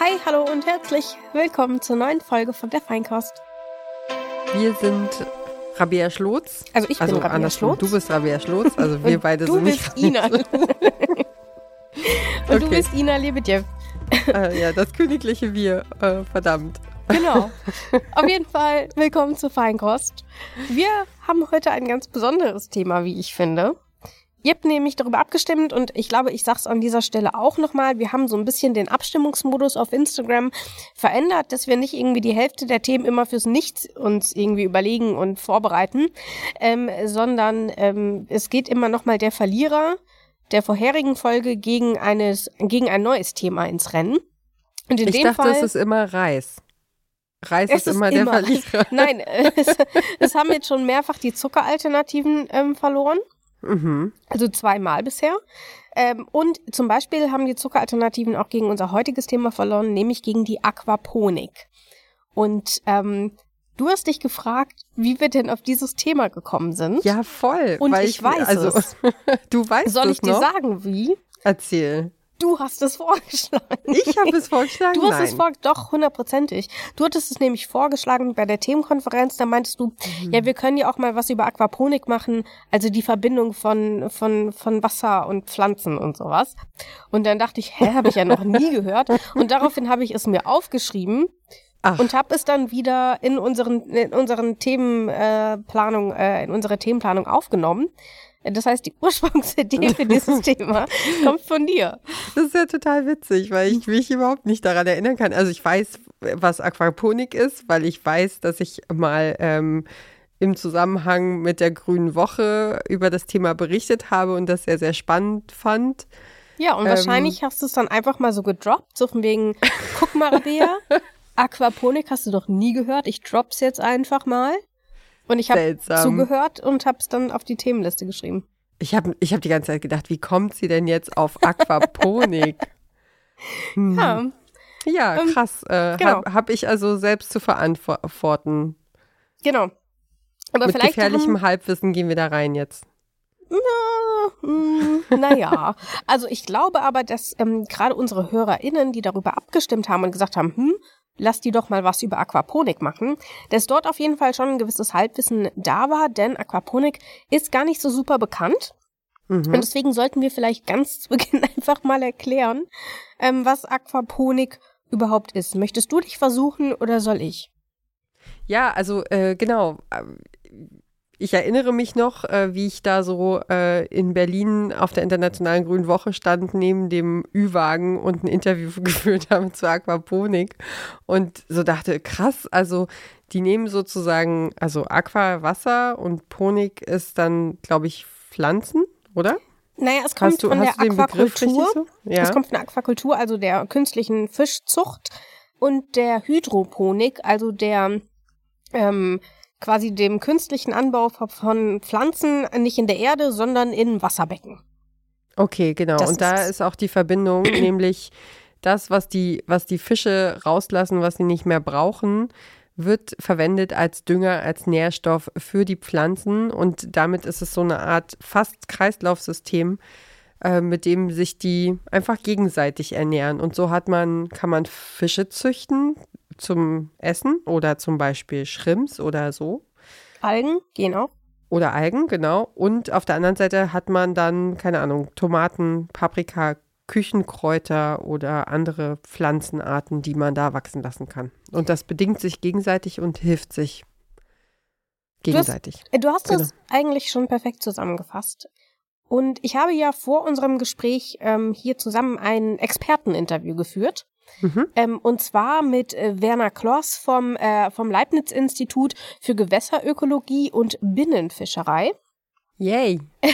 Hi, hallo und herzlich willkommen zur neuen Folge von der Feinkost. Wir sind Rabea Schlotz. Also ich also bin Rabea Schlotz. Du bist Rabea Schlotz, also wir beide du sind bist nicht Ina. und du Okay. bist Ina Lebedjew. äh, ja, das königliche Wir, äh, verdammt. Genau. Auf jeden Fall willkommen zur Feinkost. Wir haben heute ein ganz besonderes Thema, wie ich finde. Habt nämlich darüber abgestimmt und ich glaube, ich sage es an dieser Stelle auch nochmal. Wir haben so ein bisschen den Abstimmungsmodus auf Instagram verändert, dass wir nicht irgendwie die Hälfte der Themen immer fürs Nichts uns irgendwie überlegen und vorbereiten, ähm, sondern ähm, es geht immer nochmal der Verlierer der vorherigen Folge gegen, eines, gegen ein neues Thema ins Rennen. Und in Ich dem dachte, Fall, es ist immer Reis. Reis ist, ist immer der immer- Verlierer. Nein, es, es haben jetzt schon mehrfach die Zuckeralternativen ähm, verloren. Mhm. Also zweimal bisher. Ähm, und zum Beispiel haben die Zuckeralternativen auch gegen unser heutiges Thema verloren, nämlich gegen die Aquaponik. Und ähm, du hast dich gefragt, wie wir denn auf dieses Thema gekommen sind. Ja, voll. Und weil ich weiß also, es. du weißt Soll ich dir noch? sagen, wie? Erzähl. Du hast es vorgeschlagen. Ich habe es vorgeschlagen. Du hast Nein. es vor, doch, hundertprozentig. Du hattest es nämlich vorgeschlagen bei der Themenkonferenz, da meintest du, Mhm. ja, wir können ja auch mal was über Aquaponik machen, also die Verbindung von, von, von Wasser und Pflanzen und sowas. Und dann dachte ich, hä, habe ich ja noch nie gehört. Und daraufhin habe ich es mir aufgeschrieben Ach, und habe es dann wieder in unseren, in unseren Themenplanung, äh, äh, in unsere Themenplanung aufgenommen. Das heißt, die Ursprungsidee für dieses Thema kommt von dir. das ist ja total witzig, weil ich mich überhaupt nicht daran erinnern kann. Also ich weiß, was Aquaponik ist, weil ich weiß, dass ich mal ähm, im Zusammenhang mit der Grünen Woche über das Thema berichtet habe und das sehr, sehr spannend fand. Ja, und Ähm. wahrscheinlich hast du es dann einfach mal so gedroppt, so von wegen, guck mal, Rabea, Aquaponik hast du doch nie gehört, ich drop's jetzt einfach mal. Und ich habe zugehört und habe es dann auf die Themenliste geschrieben. Ich habe ich hab die ganze Zeit gedacht, wie kommt sie denn jetzt auf Aquaponik? Hm. Ja, Ja, Ähm, krass. Äh, genau. Habe hab ich also selbst zu verantworten. genau. Aber Mit vielleicht gefährlichem haben, Halbwissen gehen wir da rein jetzt. Hm, naja, also ich glaube aber, dass ähm, gerade unsere HörerInnen, die darüber abgestimmt haben und gesagt haben, hm, lass die doch mal was über Aquaponik machen, dass dort auf jeden Fall schon ein gewisses Halbwissen da war, denn Aquaponik ist gar nicht so super bekannt. Und Mhm. deswegen sollten wir vielleicht ganz zu Beginn einfach mal erklären, ähm, was Aquaponik überhaupt ist. Möchtest du dich versuchen oder soll ich? Ja, also äh, genau. Ich erinnere mich noch, äh, wie ich da so äh, in Berlin auf der Internationalen Grünen Woche stand, neben dem Ü-Wagen und ein Interview geführt habe zur Aquaponik und so dachte, krass, also die nehmen sozusagen, also Aqua Wasser und Ponik ist dann, glaube ich, Pflanzen, oder? Naja, es kommt du, von hast der du den Begriff richtig Aquakultur. so? Ja. Es kommt von der Aquakultur, also der künstlichen Fischzucht und der Hydroponik, also der ähm, quasi dem künstlichen Anbau von Pflanzen nicht in der Erde, sondern in Wasserbecken. Okay, genau. Das und da ist es. ist auch die Verbindung, nämlich das, was die, was die Fische rauslassen, was sie nicht mehr brauchen, wird verwendet als Dünger, als Nährstoff für die Pflanzen. Und damit ist es so eine Art fast Kreislaufsystem, äh, mit dem sich die einfach gegenseitig ernähren. Und so hat man, kann man Fische züchten zum Essen oder zum Beispiel Shrimps oder so. Algen gehen auch. Oder Algen, genau. Und auf der anderen Seite hat man dann, keine Ahnung, Tomaten, Paprika, Küchenkräuter oder andere Pflanzenarten, die man da wachsen lassen kann. Und das bedingt sich gegenseitig und hilft sich gegenseitig. Du hast das Genau. eigentlich schon perfekt zusammengefasst. Und ich habe ja vor unserem Gespräch ähm, hier zusammen ein Experteninterview geführt. Mhm. Ähm, und zwar mit äh, Werner Kloss vom, äh, vom Leibniz-Institut für Gewässerökologie und Binnenfischerei. Yay.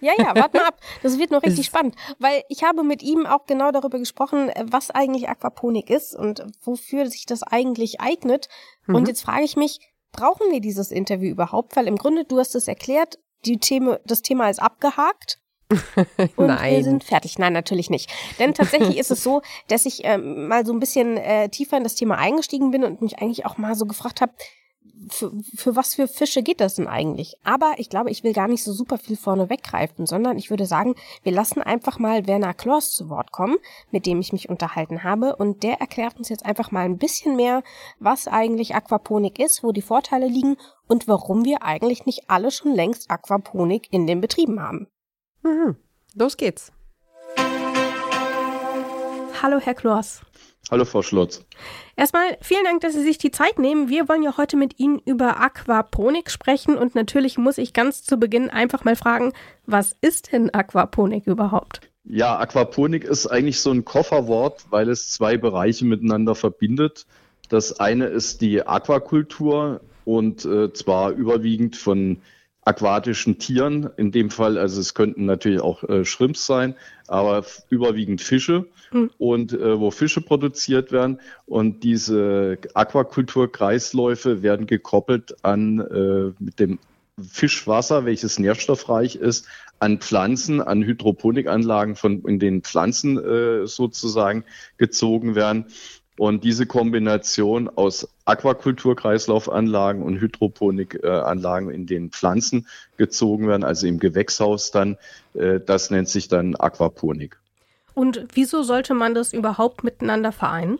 Ja, ja, warte mal ab. Das wird noch richtig spannend, weil ich habe mit ihm auch genau darüber gesprochen, äh, was eigentlich Aquaponik ist und wofür sich das eigentlich eignet. Und Mhm. jetzt frage ich mich, brauchen wir dieses Interview überhaupt? Weil im Grunde, du hast es erklärt, die Thema, das Thema ist abgehakt. Und wir Nein. sind fertig. Nein, natürlich nicht. Denn tatsächlich ist es so, dass ich ähm, mal so ein bisschen äh, tiefer in das Thema eingestiegen bin und mich eigentlich auch mal so gefragt habe, für, für was für Fische geht das denn eigentlich? Aber ich glaube, ich will gar nicht so super viel vorne weggreifen, sondern ich würde sagen, wir lassen einfach mal Werner Kloss zu Wort kommen, mit dem ich mich unterhalten habe. Und der erklärt uns jetzt einfach mal ein bisschen mehr, was eigentlich Aquaponik ist, wo die Vorteile liegen und warum wir eigentlich nicht alle schon längst Aquaponik in den Betrieben haben. Mhm. Los geht's. Hallo, Herr Kloss. Hallo, Frau Schlotz. Erstmal vielen Dank, dass Sie sich die Zeit nehmen. Wir wollen ja heute mit Ihnen über Aquaponik sprechen und natürlich muss ich ganz zu Beginn einfach mal fragen, was ist denn Aquaponik überhaupt? Ja, Aquaponik ist eigentlich so ein Kofferwort, weil es zwei Bereiche miteinander verbindet. Das eine ist die Aquakultur und äh, zwar überwiegend von aquatischen Tieren. In dem Fall, also es könnten natürlich auch äh, Shrimps sein, aber überwiegend Fische mhm. und äh, wo Fische produziert werden. Und diese Aquakulturkreisläufe werden gekoppelt an äh, mit dem Fischwasser, welches nährstoffreich ist, an Pflanzen, an Hydroponikanlagen von in den Pflanzen äh, sozusagen gezogen werden. Und diese Kombination aus Aquakulturkreislaufanlagen und Hydroponikanlagen in den Pflanzen gezogen werden, also im Gewächshaus dann, äh, das nennt sich dann Aquaponik. Und wieso sollte man das überhaupt miteinander vereinen?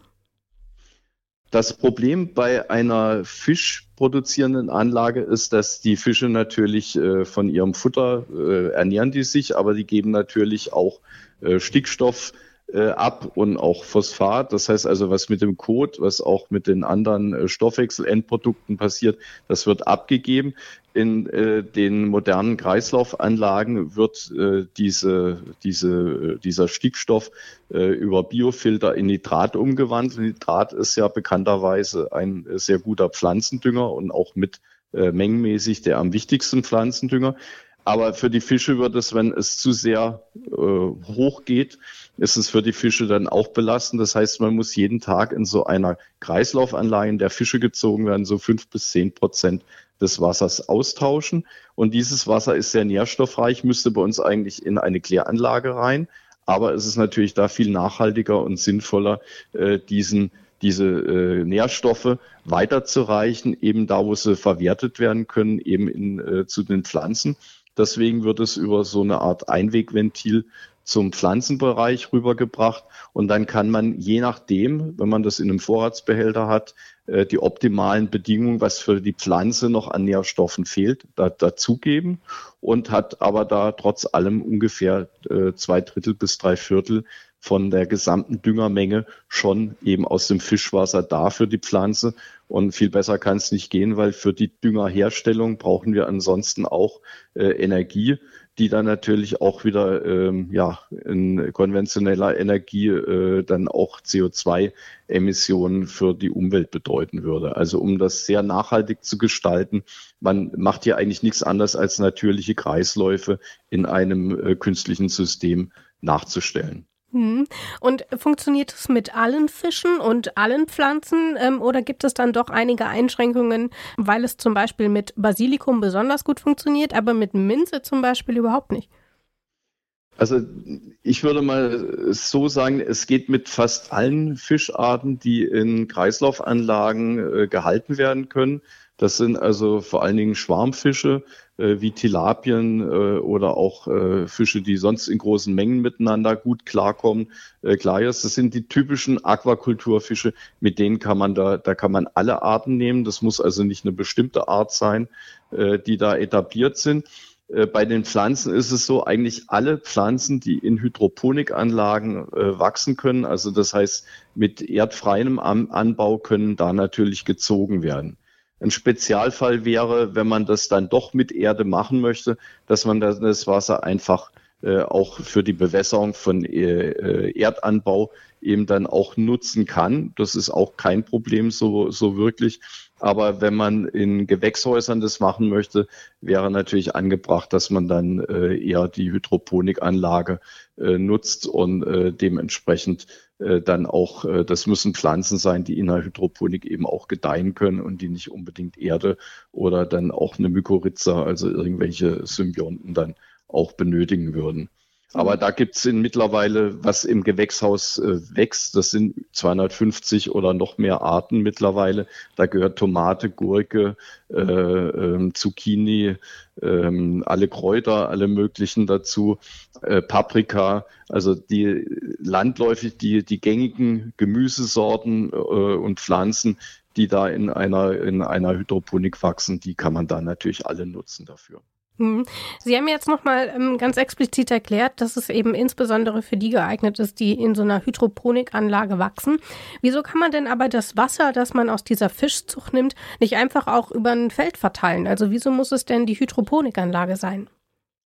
Das Problem bei einer fischproduzierenden Anlage ist, dass die Fische natürlich äh, von ihrem Futter äh, ernähren die sich, aber die geben natürlich auch Stickstoff äh, ab und auch Phosphat. Das heißt also, was mit dem Kot, was auch mit den anderen äh, Stoffwechselendprodukten passiert, das wird abgegeben. In äh, den modernen Kreislaufanlagen wird äh, diese, diese, dieser Stickstoff äh, über Biofilter in Nitrat umgewandelt. Nitrat ist ja bekannterweise ein sehr guter Pflanzendünger und auch mit äh, mengenmäßig der am wichtigsten Pflanzendünger. Aber für die Fische wird es, wenn es zu sehr äh, hoch geht, ist es für die Fische dann auch belastend. Das heißt, man muss jeden Tag in so einer Kreislaufanlage, in der Fische gezogen werden, so fünf bis zehn Prozent des Wassers austauschen. Und dieses Wasser ist sehr nährstoffreich, müsste bei uns eigentlich in eine Kläranlage rein. Aber es ist natürlich da viel nachhaltiger und sinnvoller, äh, diesen diese äh, Nährstoffe weiterzureichen, eben da, wo sie verwertet werden können, eben in, äh, zu den Pflanzen. Deswegen wird es über so eine Art Einwegventil zum Pflanzenbereich rübergebracht. Und dann kann man je nachdem, wenn man das in einem Vorratsbehälter hat, äh, die optimalen Bedingungen, was für die Pflanze noch an Nährstoffen fehlt, da, dazugeben und hat aber da trotz allem ungefähr äh, zwei Drittel bis drei Viertel von der gesamten Düngermenge schon eben aus dem Fischwasser da für die Pflanze. Und viel besser kann es nicht gehen, weil für die Düngerherstellung brauchen wir ansonsten auch äh, Energie, die dann natürlich auch wieder ähm, ja, in konventioneller Energie äh, dann auch CO2-Emissionen für die Umwelt bedeuten würde. Also um das sehr nachhaltig zu gestalten, man macht ja eigentlich nichts anderes als natürliche Kreisläufe in einem äh, künstlichen System nachzustellen. Hm. Und funktioniert es mit allen Fischen und allen Pflanzen ähm, oder gibt es dann doch einige Einschränkungen, weil es zum Beispiel mit Basilikum besonders gut funktioniert, aber mit Minze zum Beispiel überhaupt nicht? Also ich würde mal so sagen, es geht mit fast allen Fischarten, die in Kreislaufanlagen äh, gehalten werden können. Das sind also vor allen Dingen Schwarmfische äh, wie Tilapien äh, oder auch äh, Fische, die sonst in großen Mengen miteinander gut klarkommen. Äh, Klarjes, das sind die typischen Aquakulturfische, mit denen kann man da, da kann man alle Arten nehmen. Das muss also nicht eine bestimmte Art sein, äh, die da etabliert sind. Äh, bei den Pflanzen ist es so, eigentlich alle Pflanzen, die in Hydroponikanlagen äh, wachsen können, also das heißt mit erdfreiem Anbau, können da natürlich gezogen werden. Ein Spezialfall wäre, wenn man das dann doch mit Erde machen möchte, dass man das Wasser einfach äh, auch für die Bewässerung von äh, äh, Erdanbau eben dann auch nutzen kann. Das ist auch kein Problem so, so wirklich. Aber wenn man in Gewächshäusern das machen möchte, wäre natürlich angebracht, dass man dann äh, eher die Hydroponikanlage äh, nutzt und äh, dementsprechend dann auch, äh, das müssen Pflanzen sein, die in der Hydroponik eben auch gedeihen können und die nicht unbedingt Erde oder dann auch eine Mykorrhiza, also irgendwelche Symbionten dann auch benötigen würden. Aber da gibt's in mittlerweile, was im Gewächshaus äh, wächst, das sind 250 oder noch mehr Arten mittlerweile. Da gehört Tomate, Gurke, äh, ähm, Zucchini, ähm, alle Kräuter, alle möglichen dazu, äh, Paprika, also die landläufig die, die gängigen Gemüsesorten äh, und Pflanzen, die da in einer, in einer Hydroponik wachsen, die kann man da natürlich alle nutzen dafür. Mhm. Sie haben jetzt nochmal ähm, ganz explizit erklärt, dass es eben insbesondere für die geeignet ist, die in so einer Hydroponikanlage wachsen. Wieso kann man denn aber das Wasser, das man aus dieser Fischzucht nimmt, nicht einfach auch über ein Feld verteilen? Also wieso muss es denn die Hydroponikanlage sein?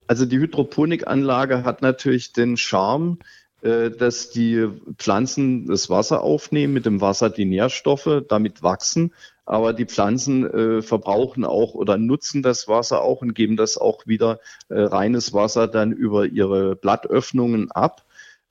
Also die Hydroponikanlage hat natürlich den Charme, äh, dass die Pflanzen das Wasser aufnehmen, mit dem Wasser die Nährstoffe, damit wachsen aber die Pflanzen äh, verbrauchen auch oder nutzen das Wasser auch und geben das auch wieder äh, reines Wasser dann über ihre Blattöffnungen ab.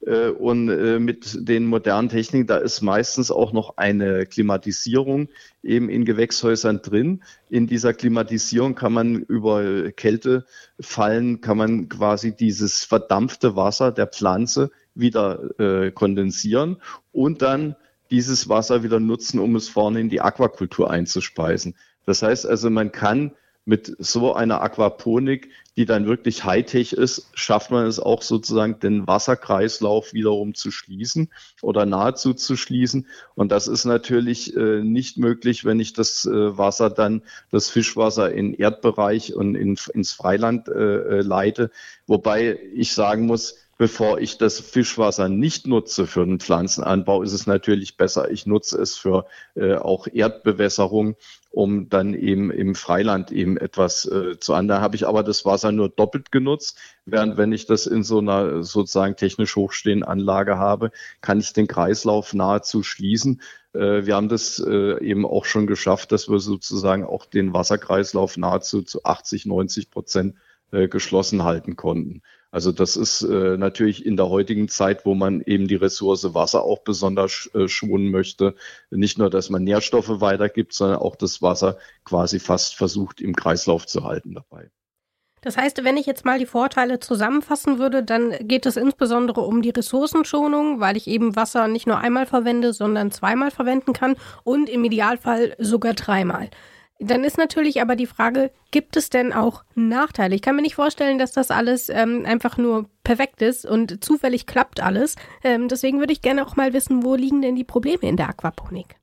Äh, und äh, mit den modernen Techniken, da ist meistens auch noch eine Klimatisierung eben in Gewächshäusern drin. In dieser Klimatisierung kann man über Kältefallen, kann man quasi dieses verdampfte Wasser der Pflanze wieder äh, kondensieren und dann dieses Wasser wieder nutzen, um es vorne in die Aquakultur einzuspeisen. Das heißt also, man kann mit so einer Aquaponik, die dann wirklich Hightech ist, schafft man es auch sozusagen, den Wasserkreislauf wiederum zu schließen oder nahezu zu schließen. Und das ist natürlich äh, nicht möglich, wenn ich das äh, Wasser dann, das Fischwasser in Erdbereich und in, ins Freiland äh, äh leite. Wobei ich sagen muss, bevor ich das Fischwasser nicht nutze für den Pflanzenanbau, ist es natürlich besser, ich nutze es für äh, auch Erdbewässerung, um dann eben im Freiland eben etwas äh, zu an. Da habe ich aber das Wasser nur doppelt genutzt, während wenn ich das in so einer sozusagen technisch hochstehenden Anlage habe, kann ich den Kreislauf nahezu schließen. Äh, wir haben das äh, eben auch schon geschafft, dass wir sozusagen auch den Wasserkreislauf nahezu zu 80, 90 Prozent äh, geschlossen halten konnten. Also das ist äh, natürlich in der heutigen Zeit, wo man eben die Ressource Wasser auch besonders äh, schonen möchte, nicht nur, dass man Nährstoffe weitergibt, sondern auch das Wasser quasi fast versucht im Kreislauf zu halten dabei. Das heißt, wenn ich jetzt mal die Vorteile zusammenfassen würde, dann geht es insbesondere um die Ressourcenschonung, weil ich eben Wasser nicht nur einmal verwende, sondern zweimal verwenden kann und im Idealfall sogar dreimal. Dann ist natürlich aber die Frage, gibt es denn auch Nachteile? Ich kann mir nicht vorstellen, dass das alles ähm, einfach nur perfekt ist und zufällig klappt alles. Ähm, deswegen würde ich gerne auch mal wissen, wo liegen denn die Probleme in der Aquaponik?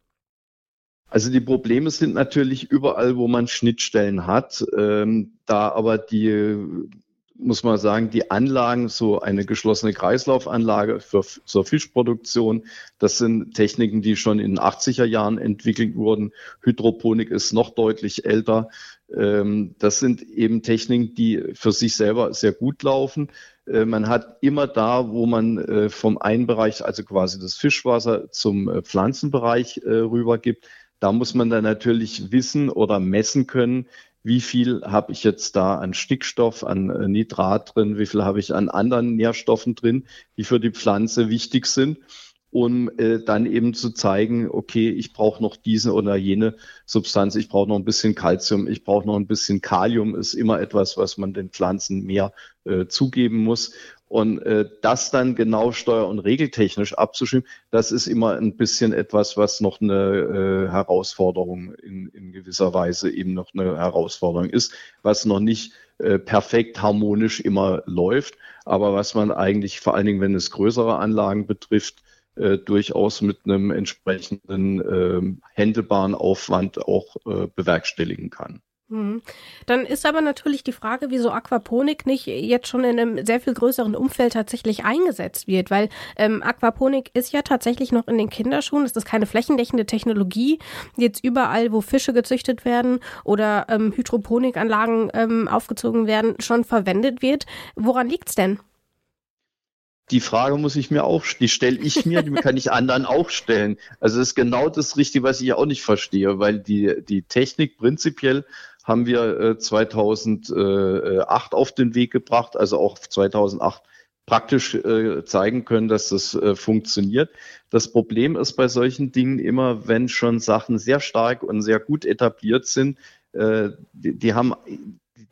Also die Probleme sind natürlich überall, wo man Schnittstellen hat. Ähm, da aber die muss man sagen, die Anlagen, so eine geschlossene Kreislaufanlage für, zur Fischproduktion, das sind Techniken, die schon in den 80er Jahren entwickelt wurden. Hydroponik ist noch deutlich älter. Ähm, das sind eben Techniken, die für sich selber sehr gut laufen. Äh, man hat immer da, wo man äh, vom einen Bereich, also quasi das Fischwasser zum äh, Pflanzenbereich rübergibt, da muss man dann natürlich wissen oder messen können, wie viel habe ich jetzt da an Stickstoff, an äh, Nitrat drin, wie viel habe ich an anderen Nährstoffen drin, die für die Pflanze wichtig sind, um äh, dann eben zu zeigen, okay, ich brauche noch diese oder jene Substanz, ich brauche noch ein bisschen Kalzium, ich brauche noch ein bisschen Kalium, ist immer etwas, was man den Pflanzen mehr äh, zugeben muss. Und äh, das dann genau steuer- und regeltechnisch abzustimmen, das ist immer ein bisschen etwas, was noch eine äh, Herausforderung in, in gewisser Weise eben noch eine Herausforderung ist, was noch nicht äh, perfekt harmonisch immer läuft, aber was man eigentlich vor allen Dingen, wenn es größere Anlagen betrifft, äh, durchaus mit einem entsprechenden äh, händelbaren Aufwand auch äh, bewerkstelligen kann. Mhm. Dann ist aber natürlich die Frage, wieso Aquaponik nicht jetzt schon in einem sehr viel größeren Umfeld tatsächlich eingesetzt wird, weil ähm, Aquaponik ist ja tatsächlich noch in den Kinderschuhen. Es ist keine flächendeckende Technologie, jetzt überall, wo Fische gezüchtet werden oder ähm, Hydroponikanlagen ähm, aufgezogen werden, schon verwendet wird. Woran liegt's denn? die Frage muss ich mir auch, die stelle ich mir, die kann ich anderen auch stellen. Also das ist genau das Richtige, was ich auch nicht verstehe, weil die, die Technik prinzipiell haben wir äh, 2008 auf den Weg gebracht, also auch 2008 praktisch äh, zeigen können, dass das äh, funktioniert. Das Problem ist bei solchen Dingen immer, wenn schon Sachen sehr stark und sehr gut etabliert sind, äh, die, die haben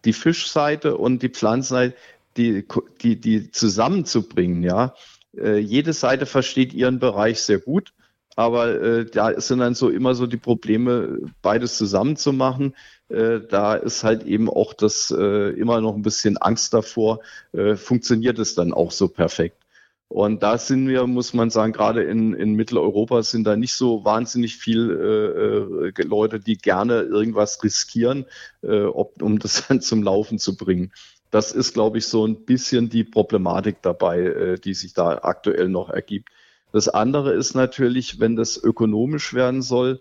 die Fischseite und die Pflanzenseite, die, die, die zusammenzubringen, ja. Äh, jede Seite versteht ihren Bereich sehr gut, aber äh, da sind dann so immer so die Probleme, beides zusammenzumachen. Äh, da ist halt eben auch das äh, immer noch ein bisschen Angst davor, äh, funktioniert es dann auch so perfekt. Und da sind wir, muss man sagen, gerade in, in Mitteleuropa sind da nicht so wahnsinnig viel äh, äh Leute, die gerne irgendwas riskieren, äh, ob, um das dann zum Laufen zu bringen. Das ist, glaube ich, so ein bisschen die Problematik dabei, äh, die sich da aktuell noch ergibt. Das andere ist natürlich, wenn das ökonomisch werden soll,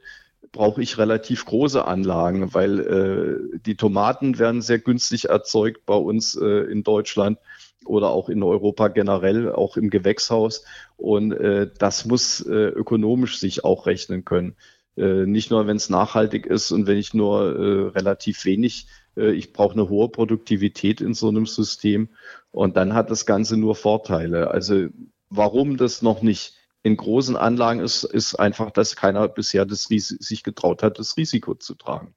brauche ich relativ große Anlagen, weil äh, die Tomaten werden sehr günstig erzeugt bei uns äh, in Deutschland oder auch in Europa generell, auch im Gewächshaus. Und äh, das muss äh, ökonomisch sich auch rechnen können. Äh, nicht nur, wenn es nachhaltig ist und wenn ich nur äh, relativ wenig, äh, ich brauche eine hohe Produktivität in so einem System. Und dann hat das Ganze nur Vorteile. Also warum das noch nicht in großen Anlagen ist, ist einfach, dass keiner bisher das sich getraut hat, das Risiko zu tragen.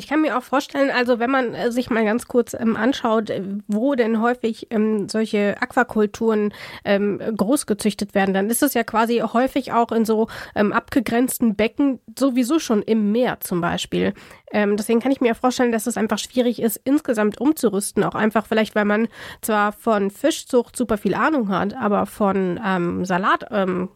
Ich kann mir auch vorstellen, also wenn man äh, sich mal ganz kurz ähm, anschaut, äh, wo denn häufig ähm, solche Aquakulturen ähm, groß gezüchtet werden, dann ist es ja quasi häufig auch in so ähm, abgegrenzten Becken, sowieso schon im Meer zum Beispiel. Ähm, deswegen kann ich mir vorstellen, dass es einfach schwierig ist, insgesamt umzurüsten. Auch einfach vielleicht, weil man zwar von Fischzucht super viel Ahnung hat, aber von ähm, Salat ähm,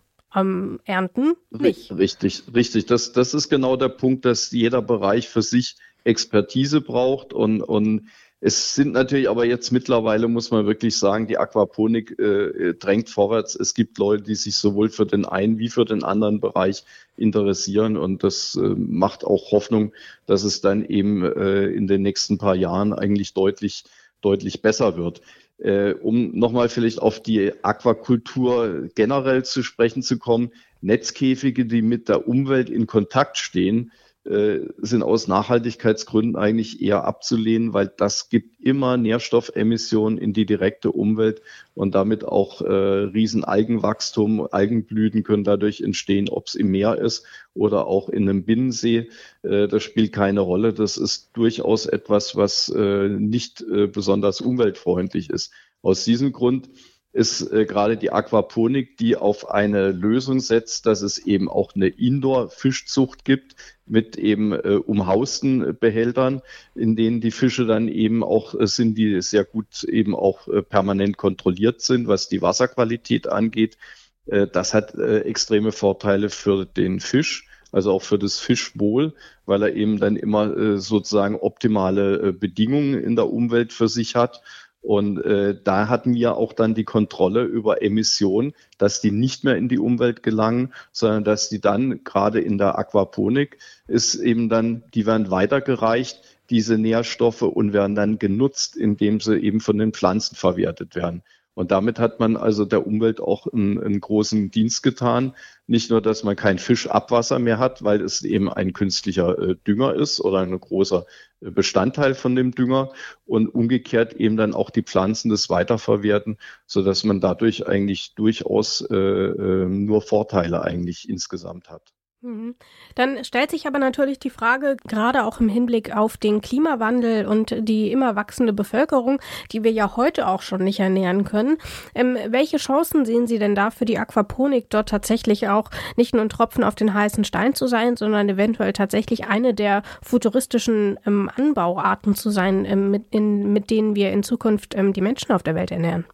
ernten nicht. Richtig, richtig. Das, das ist genau der Punkt, dass jeder Bereich für sich Expertise braucht und, und es sind natürlich aber jetzt mittlerweile, muss man wirklich sagen, die Aquaponik äh, drängt vorwärts. Es gibt Leute, die sich sowohl für den einen wie für den anderen Bereich interessieren und das äh, macht auch Hoffnung, dass es dann eben äh, in den nächsten paar Jahren eigentlich deutlich, deutlich besser wird. Äh, um nochmal vielleicht auf die Aquakultur generell zu sprechen zu kommen, Netzkäfige, die mit der Umwelt in Kontakt stehen, äh, sind aus Nachhaltigkeitsgründen eigentlich eher abzulehnen, weil das gibt immer Nährstoffemissionen in die direkte Umwelt und damit auch äh, Riesenalgenwachstum, Algenblüten können dadurch entstehen, ob es im Meer ist oder auch in einem Binnensee. Äh, das spielt keine Rolle. Das ist durchaus etwas, was äh, nicht äh, besonders umweltfreundlich ist. Aus diesem Grund ist äh, gerade die Aquaponik, die auf eine Lösung setzt, dass es eben auch eine Indoor-Fischzucht gibt mit eben äh, umhausten Behältern, in denen die Fische dann eben auch äh, sind, die sehr gut eben auch äh, permanent kontrolliert sind, was die Wasserqualität angeht. Äh, das hat äh, extreme Vorteile für den Fisch also auch für das Fischwohl, weil er eben dann immer äh, sozusagen optimale äh, Bedingungen in der Umwelt für sich hat und äh, da hatten wir auch dann die Kontrolle über Emissionen, dass die nicht mehr in die Umwelt gelangen, sondern dass die dann gerade in der Aquaponik ist eben dann, die werden weitergereicht, diese Nährstoffe und werden dann genutzt, indem sie eben von den Pflanzen verwertet werden. Und damit hat man also der Umwelt auch einen, einen, großen Dienst getan. Nicht nur, dass man kein Fischabwasser mehr hat, weil es eben ein künstlicher äh, Dünger ist oder ein großer äh, Bestandteil von dem Dünger und umgekehrt eben dann auch die Pflanzen das weiterverwerten, so dass man dadurch eigentlich durchaus äh, äh nur Vorteile eigentlich insgesamt hat. Mhm. Dann stellt sich aber natürlich die Frage, gerade auch im Hinblick auf den Klimawandel und die immer wachsende Bevölkerung, die wir ja heute auch schon nicht ernähren können, ähm, welche Chancen sehen Sie denn da für die Aquaponik dort tatsächlich auch nicht nur ein Tropfen auf den heißen Stein zu sein, sondern eventuell tatsächlich eine der futuristischen ähm, Anbauarten zu sein, ähm, mit, in, mit denen wir in Zukunft ähm, die Menschen auf der Welt ernähren?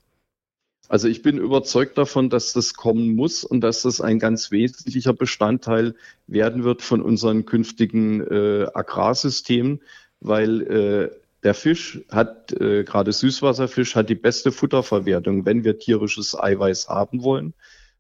Also ich bin überzeugt davon, dass das kommen muss und dass das ein ganz wesentlicher Bestandteil werden wird von unseren künftigen äh, Agrarsystemen, weil äh, der Fisch hat, äh, gerade Süßwasserfisch, hat die beste Futterverwertung, wenn wir tierisches Eiweiß haben wollen.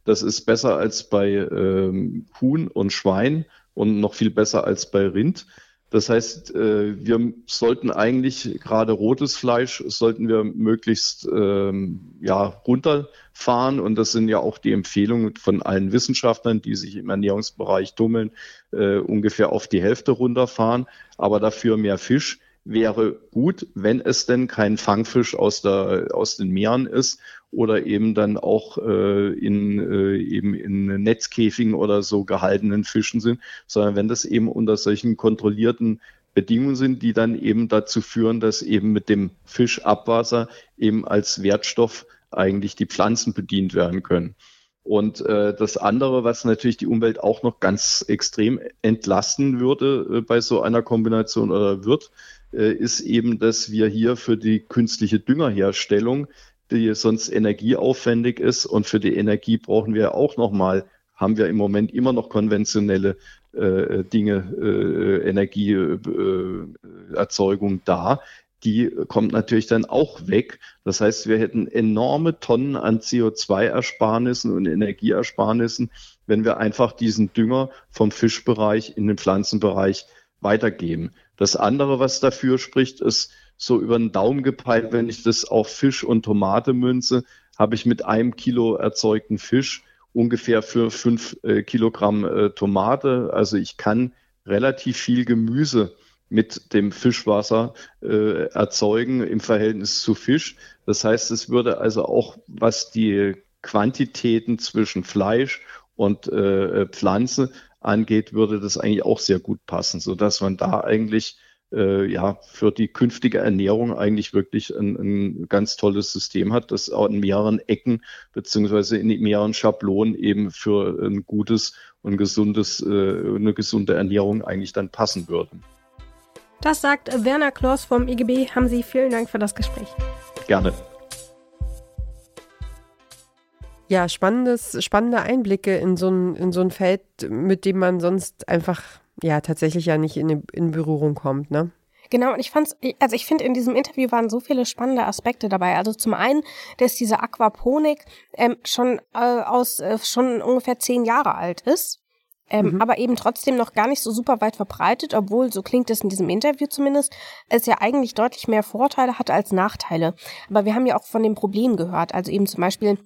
Das ist besser als bei ähm, Huhn und Schwein und noch viel besser als bei Rind. Das heißt, äh, wir sollten eigentlich gerade rotes Fleisch sollten wir möglichst ähm, ja runterfahren. Und das sind ja auch die Empfehlungen von allen Wissenschaftlern, die sich im Ernährungsbereich tummeln, äh, ungefähr auf die Hälfte runterfahren, aber dafür mehr Fisch wäre gut, wenn es denn kein Fangfisch aus, der, aus den Meeren ist oder eben dann auch äh, in, äh, eben in Netzkäfigen oder so gehaltenen Fischen sind, sondern wenn das eben unter solchen kontrollierten Bedingungen sind, die dann eben dazu führen, dass eben mit dem Fischabwasser eben als Wertstoff eigentlich die Pflanzen bedient werden können. Und äh, das andere, was natürlich die Umwelt auch noch ganz extrem entlasten würde äh, bei so einer Kombination oder wird, ist eben, dass wir hier für die künstliche Düngerherstellung, die sonst energieaufwendig ist und für die Energie brauchen wir auch nochmal, haben wir im Moment immer noch konventionelle äh, Dinge, äh, Energieerzeugung äh, da, die kommt natürlich dann auch weg. Das heißt, wir hätten enorme Tonnen an CO2-Ersparnissen und Energieersparnissen, wenn wir einfach diesen Dünger vom Fischbereich in den Pflanzenbereich weitergeben. Das andere, was dafür spricht, ist so über den Daumen gepeilt, wenn ich das auf Fisch und Tomate münze, habe ich mit einem Kilo erzeugten Fisch ungefähr für fünf äh, Kilogramm äh, Tomate. Also ich kann relativ viel Gemüse mit dem Fischwasser äh, erzeugen im Verhältnis zu Fisch. Das heißt, es würde also auch, was die Quantitäten zwischen Fleisch und äh, Pflanze angeht, würde das eigentlich auch sehr gut passen, so dass man da eigentlich äh, ja für die künftige Ernährung eigentlich wirklich ein, ein ganz tolles System hat, das auch in mehreren Ecken beziehungsweise in mehreren Schablonen eben für ein gutes und gesundes, äh, eine gesunde Ernährung eigentlich dann passen würde. Das sagt Werner Kloss vom IGB. Haben Sie vielen Dank für das Gespräch. Gerne. Ja, spannendes, spannende Einblicke in so, ein, in so ein Feld, mit dem man sonst einfach ja tatsächlich ja nicht in, in Berührung kommt, ne? Genau, und ich fand's, also ich finde, in diesem Interview waren so viele spannende Aspekte dabei. Also zum einen, dass diese Aquaponik ähm, schon äh, aus äh, schon ungefähr zehn Jahre alt ist ähm, mhm. aber eben trotzdem noch gar nicht so super weit verbreitet, obwohl, so klingt es in diesem Interview zumindest, es ja eigentlich deutlich mehr Vorteile hat als Nachteile. Aber wir haben ja auch von dem Problem gehört, also eben zum Beispiel,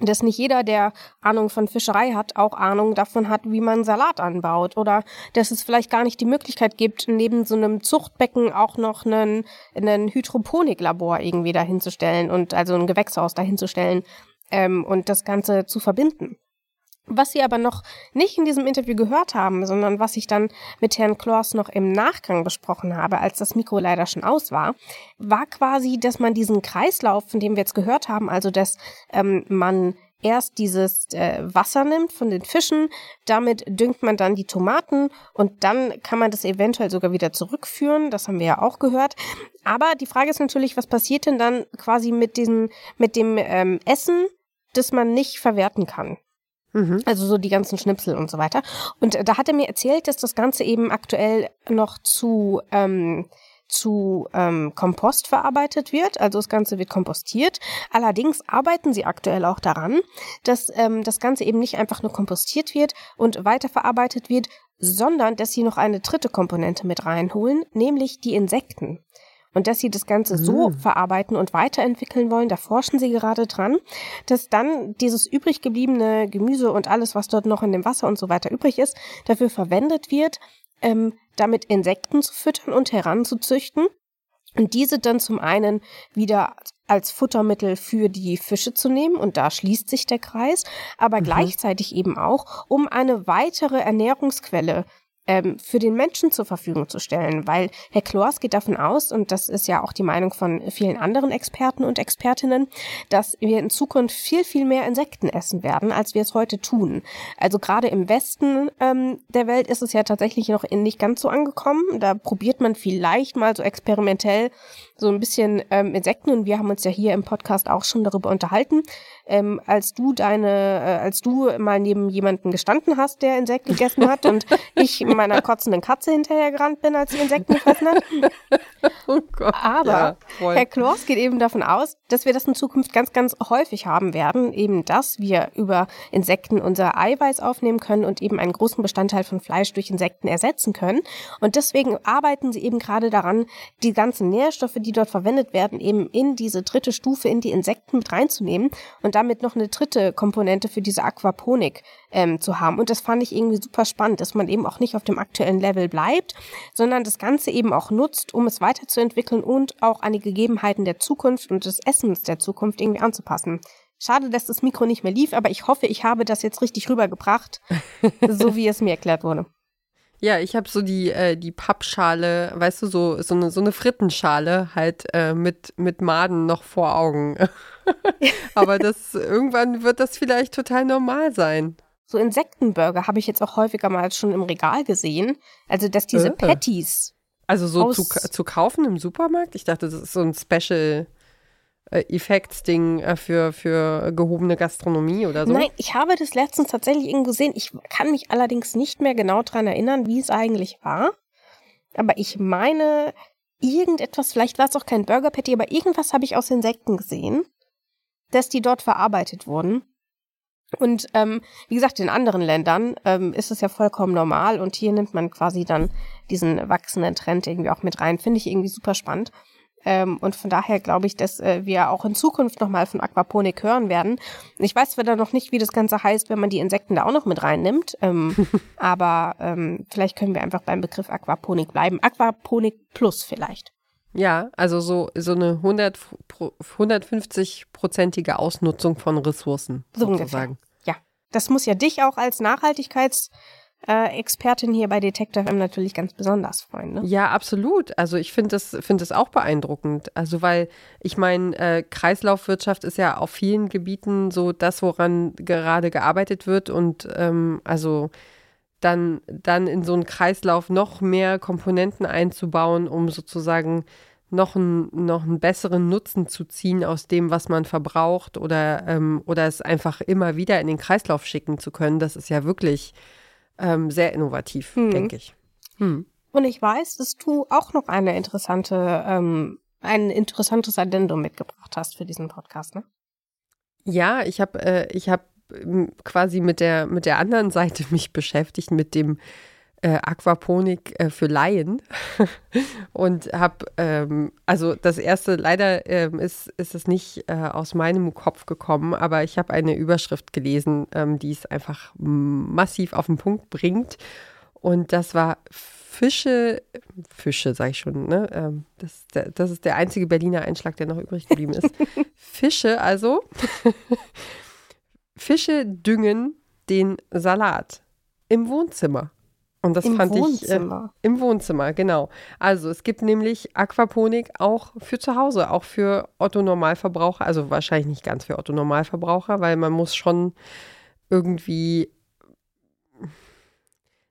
dass nicht jeder, der Ahnung von Fischerei hat, auch Ahnung davon hat, wie man Salat anbaut oder dass es vielleicht gar nicht die Möglichkeit gibt, neben so einem Zuchtbecken auch noch einen, einen Hydroponiklabor irgendwie dahinzustellen und also ein Gewächshaus dahinzustellen ähm, und das Ganze zu verbinden. Was Sie aber noch nicht in diesem Interview gehört haben, sondern was ich dann mit Herrn Klaus noch im Nachgang besprochen habe, als das Mikro leider schon aus war, war quasi, dass man diesen Kreislauf, von dem wir jetzt gehört haben, also dass ähm, man erst dieses äh, Wasser nimmt von den Fischen, damit düngt man dann die Tomaten und dann kann man das eventuell sogar wieder zurückführen, das haben wir ja auch gehört. Aber die Frage ist natürlich, was passiert denn dann quasi mit diesem, mit dem ähm, Essen, das man nicht verwerten kann? Mhm. Also so die ganzen Schnipsel und so weiter. Und da hat er mir erzählt, dass das Ganze eben aktuell noch zu ähm, zu ähm, Kompost verarbeitet wird. Also das Ganze wird kompostiert. Allerdings arbeiten sie aktuell auch daran, dass ähm, das Ganze eben nicht einfach nur kompostiert wird und weiterverarbeitet wird, sondern dass sie noch eine dritte Komponente mit reinholen, nämlich die Insekten. Und dass sie das Ganze mhm. so verarbeiten und weiterentwickeln wollen, da forschen sie gerade dran, dass dann dieses übrig gebliebene Gemüse und alles, was dort noch in dem Wasser und so weiter übrig ist, dafür verwendet wird, ähm, damit Insekten zu füttern und heranzuzüchten. Und diese dann zum einen wieder als Futtermittel für die Fische zu nehmen und da schließt sich der Kreis, aber mhm. gleichzeitig eben auch, um eine weitere Ernährungsquelle ähm, für den Menschen zur Verfügung zu stellen, weil Herr Kloas geht davon aus, und das ist ja auch die Meinung von vielen anderen Experten und Expertinnen, dass wir in Zukunft viel, viel mehr Insekten essen werden, als wir es heute tun. Also gerade im Westen ähm, der Welt ist es ja tatsächlich noch nicht ganz so angekommen. Da probiert man vielleicht mal so experimentell so ein bisschen ähm, Insekten und wir haben uns ja hier im Podcast auch schon darüber unterhalten, ähm, als du deine, äh, als du mal neben jemanden gestanden hast, der Insekten gegessen hat und ich meiner kotzenden Katze hinterhergerannt bin, als sie Insekten gefressen hat. Oh Gott, Aber ja, Herr Klos geht eben davon aus, dass wir das in Zukunft ganz, ganz häufig haben werden, eben dass wir über Insekten unser Eiweiß aufnehmen können und eben einen großen Bestandteil von Fleisch durch Insekten ersetzen können. Und deswegen arbeiten sie eben gerade daran, die ganzen Nährstoffe, die dort verwendet werden, eben in diese dritte Stufe, in die Insekten mit reinzunehmen und damit noch eine dritte Komponente für diese Aquaponik ähm, zu haben. Und das fand ich irgendwie super spannend, dass man eben auch nicht auf dem aktuellen Level bleibt, sondern das Ganze eben auch nutzt, um es weiterzuentwickeln und auch an die Gegebenheiten der Zukunft und des Essens der Zukunft irgendwie anzupassen. Schade, dass das Mikro nicht mehr lief, aber ich hoffe, ich habe das jetzt richtig rübergebracht, so wie es mir erklärt wurde. Ja, ich habe so die, äh, die Pappschale, weißt du, so, so, eine, so eine Frittenschale halt äh, mit, mit Maden noch vor Augen. Aber das irgendwann wird das vielleicht total normal sein. So Insektenburger habe ich jetzt auch häufiger mal schon im Regal gesehen. Also, dass diese Äh. Patties. Also so zu, zu kaufen im Supermarkt? Ich dachte, das ist so ein Special äh, Effects-Ding äh, für, für gehobene Gastronomie oder so. Nein, ich habe das letztens tatsächlich irgendwo gesehen. Ich kann mich allerdings nicht mehr genau dran erinnern, wie es eigentlich war. Aber ich meine, irgendetwas, vielleicht war es auch kein Burger Patty, aber irgendwas habe ich aus Insekten gesehen, dass die dort verarbeitet wurden. Und ähm, wie gesagt, in anderen Ländern ähm, ist es ja vollkommen normal und hier nimmt man quasi dann diesen wachsenden Trend irgendwie auch mit rein. Finde ich irgendwie super spannend. Ähm, und von daher glaube ich, dass äh, wir auch in Zukunft nochmal von Aquaponik hören werden. Ich weiß zwar dann noch nicht, wie das Ganze heißt, wenn man die Insekten da auch noch mit reinnimmt, ähm, aber ähm, vielleicht können wir einfach beim Begriff Aquaponik bleiben. Aquaponik Plus vielleicht. Ja, also so, so eine 100, pro- 150-prozentige Ausnutzung von Ressourcen So ungefähr. sozusagen. Ja, das muss ja dich auch als Nachhaltigkeitsexpertin äh, hier bei Detektor FM natürlich ganz besonders freuen. Ne? Ja, absolut. Also ich finde das, finde das auch beeindruckend. Also weil ich meine, äh, Kreislaufwirtschaft ist ja auf vielen Gebieten so das, woran gerade gearbeitet wird und ähm, also dann, dann in so einen Kreislauf noch mehr Komponenten einzubauen, um sozusagen noch einen, noch einen besseren Nutzen zu ziehen aus dem, was man verbraucht oder, ähm, oder es einfach immer wieder in den Kreislauf schicken zu können, das ist ja wirklich ähm, sehr innovativ, Hm. denke ich. Hm. Und ich weiß, dass du auch noch eine interessante, ähm, ein interessantes Addendum mitgebracht hast für diesen Podcast, ne? Ja, ich habe äh, ich habe ähm, quasi mit der mit der anderen Seite mich beschäftigt mit dem äh, Aquaponik äh, für Laien und habe ähm, also das erste leider ähm, ist ist es nicht äh, aus meinem Kopf gekommen, aber ich habe eine Überschrift gelesen, ähm, die es einfach massiv auf den Punkt bringt und das war Fische, Fische sage ich schon, ne? Ähm, das, das ist der einzige Berliner Einschlag, der noch übrig geblieben ist. Fische also, Fische düngen den Salat im Wohnzimmer. Und das Im fand ich Wohnzimmer. äh, im Wohnzimmer, genau. Also es gibt nämlich Aquaponik auch für zu Hause, auch für Otto Normalverbraucher, also wahrscheinlich nicht ganz für Otto Normalverbraucher, weil man muss schon irgendwie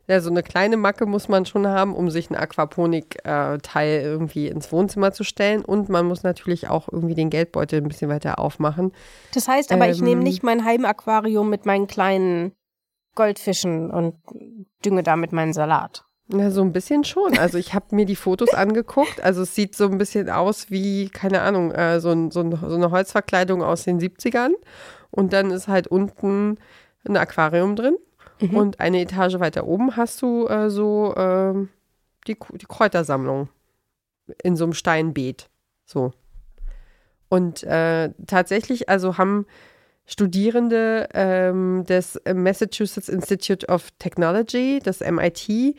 ja, so eine kleine Macke muss man schon haben, um sich einen Aquaponik-Teil irgendwie ins Wohnzimmer zu stellen. Und man muss natürlich auch irgendwie den Geldbeutel ein bisschen weiter aufmachen. Das heißt aber, ich nehme Ähm. nicht mein Heimaquarium mit meinen kleinen Goldfischen und dünge damit meinen Salat. Na, so ein bisschen schon. Also ich habe mir die Fotos angeguckt. Also es sieht so ein bisschen aus wie, keine Ahnung, äh, so, ein, so, ein, so eine Holzverkleidung aus den 70ern. Und dann ist halt unten ein Aquarium drin. Mhm. Und eine Etage weiter oben hast du äh, so ähm, die, die Kräutersammlung in so einem Steinbeet. So. Und äh, tatsächlich, also haben Studierende ähm, des Massachusetts Institute of Technology, das MIT,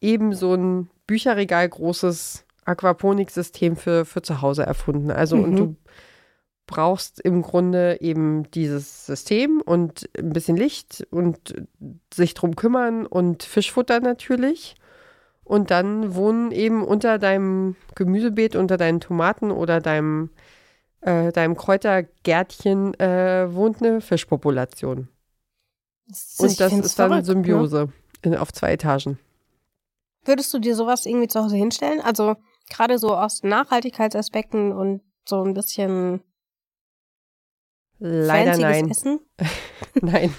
eben so ein Bücherregal großes Aquaponiksystem für, für zu Hause erfunden. Also und Mhm. du brauchst im Grunde eben dieses System und ein bisschen Licht und sich drum kümmern und Fischfutter natürlich. Und dann wohnen eben unter deinem Gemüsebeet, unter deinen Tomaten oder deinem, äh, deinem Kräutergärtchen äh, wohnt eine Fischpopulation. Das Und ich das ist dann verrückt, Ne? Symbiose in, auf zwei Etagen. Würdest du dir sowas irgendwie zu Hause hinstellen? Also gerade so aus Nachhaltigkeitsaspekten und so ein bisschen Leider nein. Essen? Nein,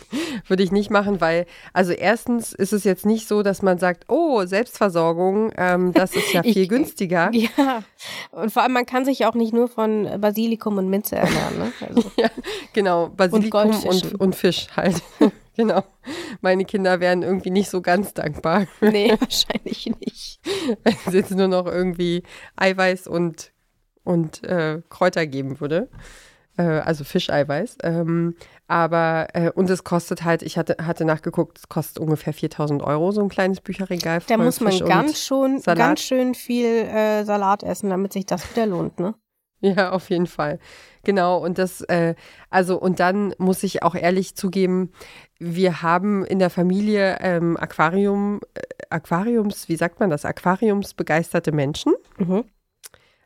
würde ich nicht machen, weil, also erstens ist es jetzt nicht so, dass man sagt, oh, Selbstversorgung, ähm, das ist ja Ich- viel günstiger. Ja, und vor allem, man kann sich ja auch nicht nur von Basilikum und Minze ernähren. Ne? Also, Genau, Basilikum und, Goldfischen. und, Fisch halt. genau. Meine Kinder wären irgendwie nicht so ganz dankbar, nee, wahrscheinlich nicht. wenn es jetzt nur noch irgendwie Eiweiß und, und äh, Kräuter geben würde. Äh, also Fischeiweiß. Ähm, aber, äh, und es kostet halt, ich hatte, hatte nachgeguckt, es kostet ungefähr 4000 Euro, so ein kleines Bücherregal. Da muss man Fisch ganz schon, ganz schön viel äh, Salat essen, damit sich das wieder lohnt, ne? Ja, auf jeden Fall. Genau, und das, äh, also, und dann muss ich auch ehrlich zugeben, wir haben in der Familie ähm, Aquarium, äh, Aquariums, wie sagt man das, Aquariumsbegeisterte Menschen. Mhm.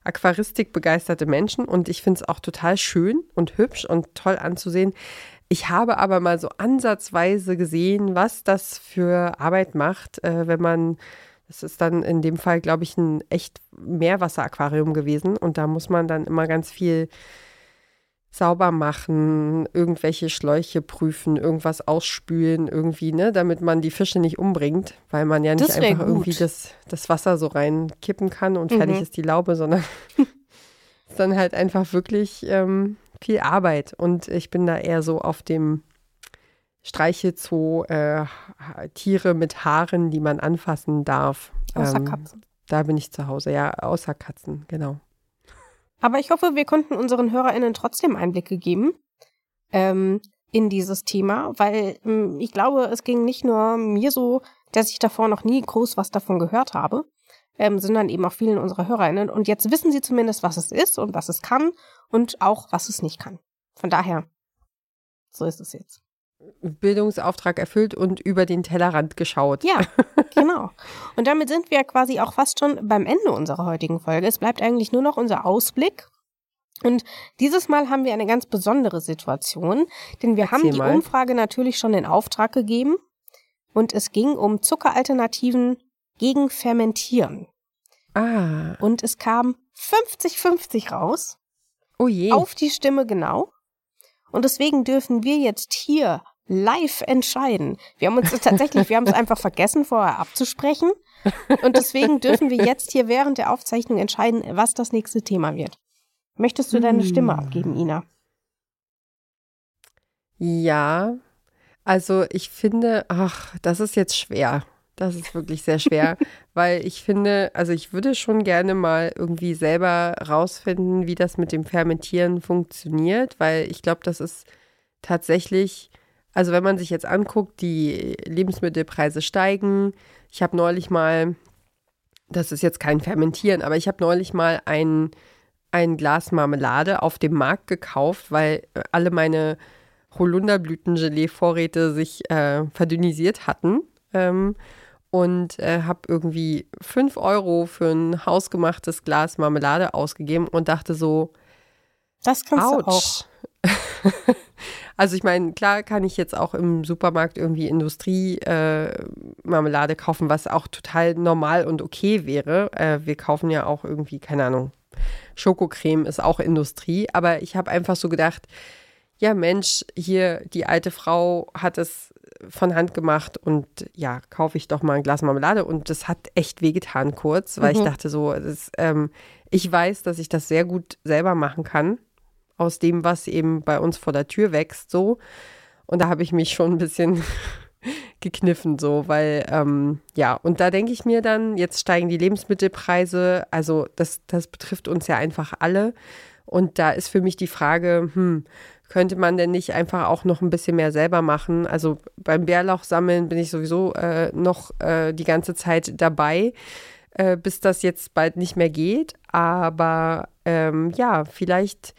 Aquaristik begeisterte Menschen und ich finde es auch total schön und hübsch und toll anzusehen. Ich habe aber mal so ansatzweise gesehen, was das für Arbeit macht, äh, wenn man, das ist dann in dem Fall, glaube ich, ein echt Meerwasseraquarium gewesen und da muss man dann immer ganz viel sauber machen, irgendwelche Schläuche prüfen, irgendwas ausspülen irgendwie, ne, damit man die Fische nicht umbringt, weil man ja nicht einfach gut. irgendwie das, das Wasser so reinkippen kann und Mhm. fertig ist die Laube, sondern ist dann halt einfach wirklich ähm, viel Arbeit. Und ich bin da eher so auf dem Streichelzoo, äh, Ha- Tiere mit Haaren, die man anfassen darf. Außer Ähm, Katzen. Da bin ich zu Hause, ja, außer Katzen, genau. Aber ich hoffe, wir konnten unseren HörerInnen trotzdem Einblicke geben ähm, in dieses Thema, weil ähm, ich glaube, es ging nicht nur mir so, dass ich davor noch nie groß was davon gehört habe, ähm, sondern eben auch vielen unserer HörerInnen. Und jetzt wissen sie zumindest, was es ist und was es kann und auch, was es nicht kann. Von daher, so ist es jetzt. Bildungsauftrag erfüllt und über den Tellerrand geschaut. Ja, genau. Und damit sind wir quasi auch fast schon beim Ende unserer heutigen Folge. Es bleibt eigentlich nur noch unser Ausblick. Und dieses Mal haben wir eine ganz besondere Situation, denn wir haben Erzähl die mal. Umfrage natürlich schon in Auftrag gegeben und es ging um Zuckeralternativen gegen Fermentieren. Ah, Und es kam 50-50 raus, oh je. auf die Stimme genau. Und deswegen dürfen wir jetzt hier live entscheiden. Wir haben uns tatsächlich, wir haben es einfach vergessen, vorher abzusprechen. Und deswegen dürfen wir jetzt hier während der Aufzeichnung entscheiden, was das nächste Thema wird. Möchtest du deine Hm. Stimme abgeben, Ina? Ja, also ich finde, ach, das ist jetzt schwer. Das ist wirklich sehr schwer, weil ich finde, also ich würde schon gerne mal irgendwie selber rausfinden, wie das mit dem Fermentieren funktioniert, weil ich glaube, das ist tatsächlich, also wenn man sich jetzt anguckt, die Lebensmittelpreise steigen. Ich habe neulich mal, das ist jetzt kein Fermentieren, aber ich habe neulich mal ein, ein Glas Marmelade auf dem Markt gekauft, weil äh, alle meine Holunderblütengelee-Vorräte sich äh, verdünnisiert hatten. Ähm, und äh, habe irgendwie 5 Euro für ein hausgemachtes Glas Marmelade ausgegeben und dachte so, Das kannst du auch. Also ich meine, klar kann ich jetzt auch im Supermarkt irgendwie Industrie-Marmelade äh, kaufen, was auch total normal und okay wäre. Äh, wir kaufen ja auch irgendwie, keine Ahnung, Schokocreme ist auch Industrie. Aber ich habe einfach so gedacht, ja Mensch, hier die alte Frau hat es von Hand gemacht und ja, kaufe ich doch mal ein Glas Marmelade. Und das hat echt wehgetan kurz, weil ich Mhm. dachte so, das, ähm, ich weiß, dass ich das sehr gut selber machen kann, aus dem, was eben bei uns vor der Tür wächst, so. Und da habe ich mich schon ein bisschen gekniffen, so, weil, ähm, ja, und da denke ich mir dann, jetzt steigen die Lebensmittelpreise, also das, das betrifft uns ja einfach alle. Und da ist für mich die Frage, hm, könnte man denn nicht einfach auch noch ein bisschen mehr selber machen? Also beim Bärlauch sammeln bin ich sowieso äh, noch äh, die ganze Zeit dabei, äh, bis das jetzt bald nicht mehr geht. Aber ähm, ja, vielleicht,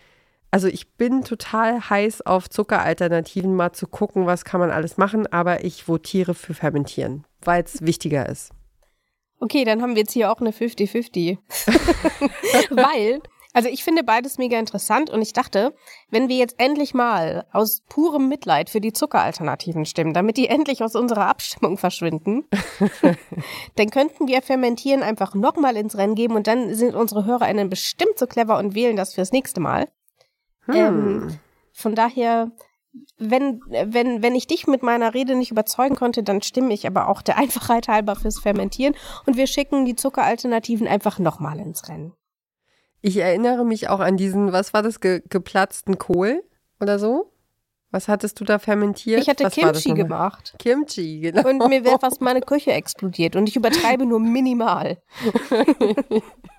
also ich bin total heiß auf Zuckeralternativen, mal zu gucken, was kann man alles machen, aber ich votiere für Fermentieren, weil es wichtiger ist. Okay, dann haben wir jetzt hier auch eine 50-50. Weil, also ich finde beides mega interessant und ich dachte, wenn wir jetzt endlich mal aus purem Mitleid für die Zuckeralternativen stimmen, damit die endlich aus unserer Abstimmung verschwinden, dann könnten wir Fermentieren einfach nochmal ins Rennen geben und dann sind unsere HörerInnen bestimmt so clever und wählen das fürs nächste Mal. Ähm, von daher, wenn, wenn, wenn ich dich mit meiner Rede nicht überzeugen konnte, dann stimme ich aber auch der Einfachheit halber fürs Fermentieren und wir schicken die Zuckeralternativen einfach nochmal ins Rennen. Ich erinnere mich auch an diesen, was war das, ge geplatzten Kohl oder so? Was hattest du da fermentiert? Ich hatte was Kimchi gemacht Kimchi, genau. und mir wäre fast meine Küche explodiert und ich übertreibe nur minimal.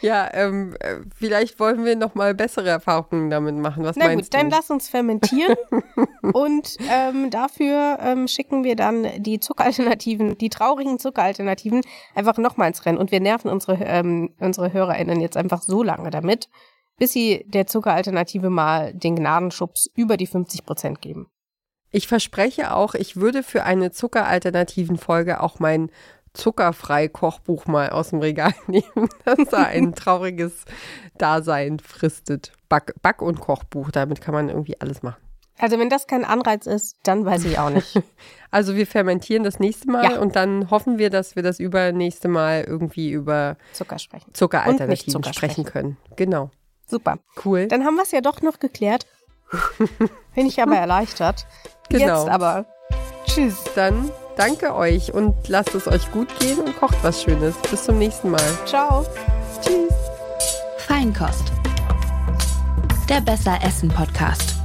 ja, ähm, äh, vielleicht wollen wir noch mal bessere Erfahrungen damit machen. Was Na meinst gut, dann du? lass uns fermentieren und ähm, dafür ähm, schicken wir dann die Zuckeralternativen, die traurigen Zuckeralternativen einfach nochmal ins Rennen und wir nerven unsere, ähm, unsere HörerInnen jetzt einfach so lange damit, bis sie der Zuckeralternative mal den Gnadenschubs über die 50 Prozent geben. Ich verspreche auch, ich würde für eine zuckeralternativen Folge auch mein zuckerfrei Kochbuch mal aus dem Regal nehmen, das da ein trauriges Dasein fristet. Back, Back- und Kochbuch, damit kann man irgendwie alles machen. Also wenn das kein Anreiz ist, dann weiß ich auch nicht. Also wir fermentieren das nächste Mal Ja. und dann hoffen wir, dass wir das übernächste Mal irgendwie über Zucker sprechen. Zuckeralternativen Zucker sprechen sprechen. können. Genau. Super. Cool. Dann haben wir es ja doch noch geklärt. Bin ich aber erleichtert. Genau. Jetzt aber. Tschüss. Dann danke euch und lasst es euch gut gehen und kocht was Schönes. Bis zum nächsten Mal. Ciao. Tschüss. Feinkost. Der Besser Essen Podcast.